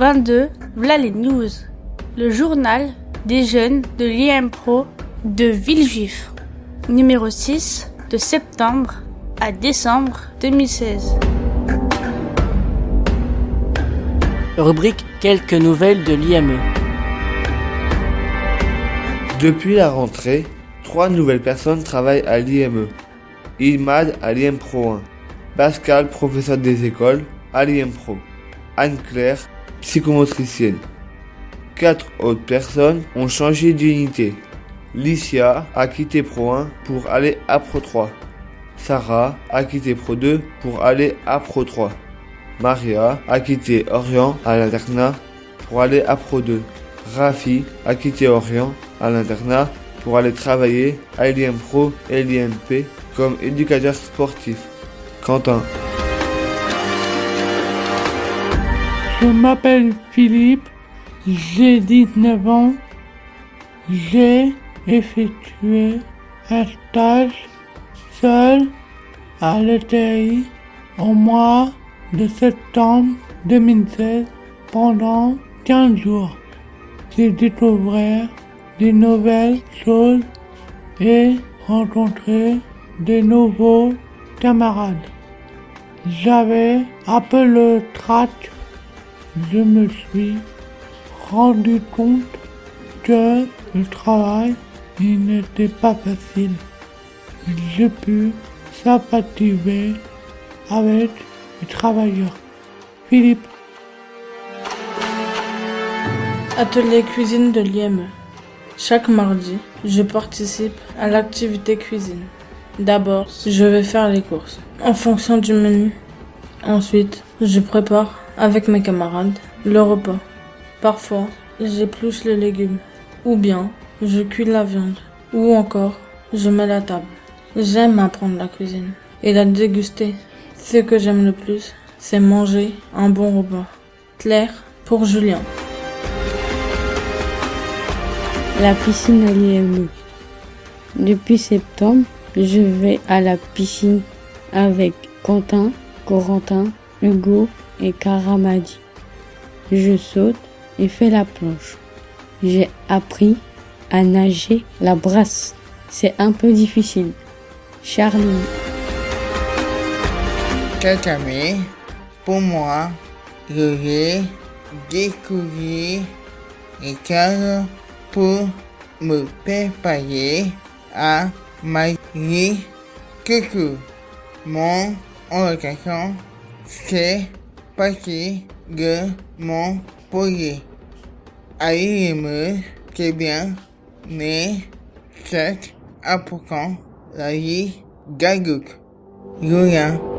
22, voilà les news. Le journal des jeunes de l'IM Pro de Villejuif. Numéro 6, de septembre à décembre 2016. Rubrique Quelques nouvelles de l'IME. Depuis la rentrée, trois nouvelles personnes travaillent à l'IME. Ilmad à l'IM Pro 1, Pascal, professeur des écoles, à l'IM Pro, Anne-Claire, psychomotricienne. Quatre autres personnes ont changé d'unité. Licia a quitté Pro 1 pour aller à Pro 3. Sarah a quitté Pro 2 pour aller à Pro 3. Maria a quitté Orient à l'internat pour aller à Pro 2. Rafi a quitté Orient à l'internat pour aller travailler à l'IM Pro et l'IMP comme éducateur sportif. Quentin. Je m'appelle Philippe, j'ai 19 ans, j'ai effectué un stage seul à l'ETI au mois de septembre 2016 pendant 15 jours. J'ai découvert des nouvelles choses et rencontré de nouveaux camarades. J'avais un peu le trac. Je me suis rendu compte que le travail il n'était pas facile. J'ai pu sympathiser avec les travailleurs. Philippe. Atelier cuisine de l'IME. Chaque mardi, je participe à l'activité cuisine. D'abord, je vais faire les courses en fonction du menu. Ensuite, je prépare avec mes camarades le repas. Parfois, j'épluche les légumes ou bien je cuis la viande ou encore je mets la table. J'aime apprendre la cuisine et la déguster. Ce que j'aime le plus, c'est manger un bon repas. Claire pour Julien. La piscine à l'IME. Depuis septembre, je vais à la piscine avec Quentin, Corentin, Hugo et Karamadi. Je saute et fais la planche. J'ai appris à nager la brasse. C'est un peu difficile. Charlie. Cette année, pour moi, je vais découvrir les pour me préparer à ma vie future. Mon orientation, c'est partie de mon projet. Aller c'est bien, mais c'est important la vie d'adulte. Julien.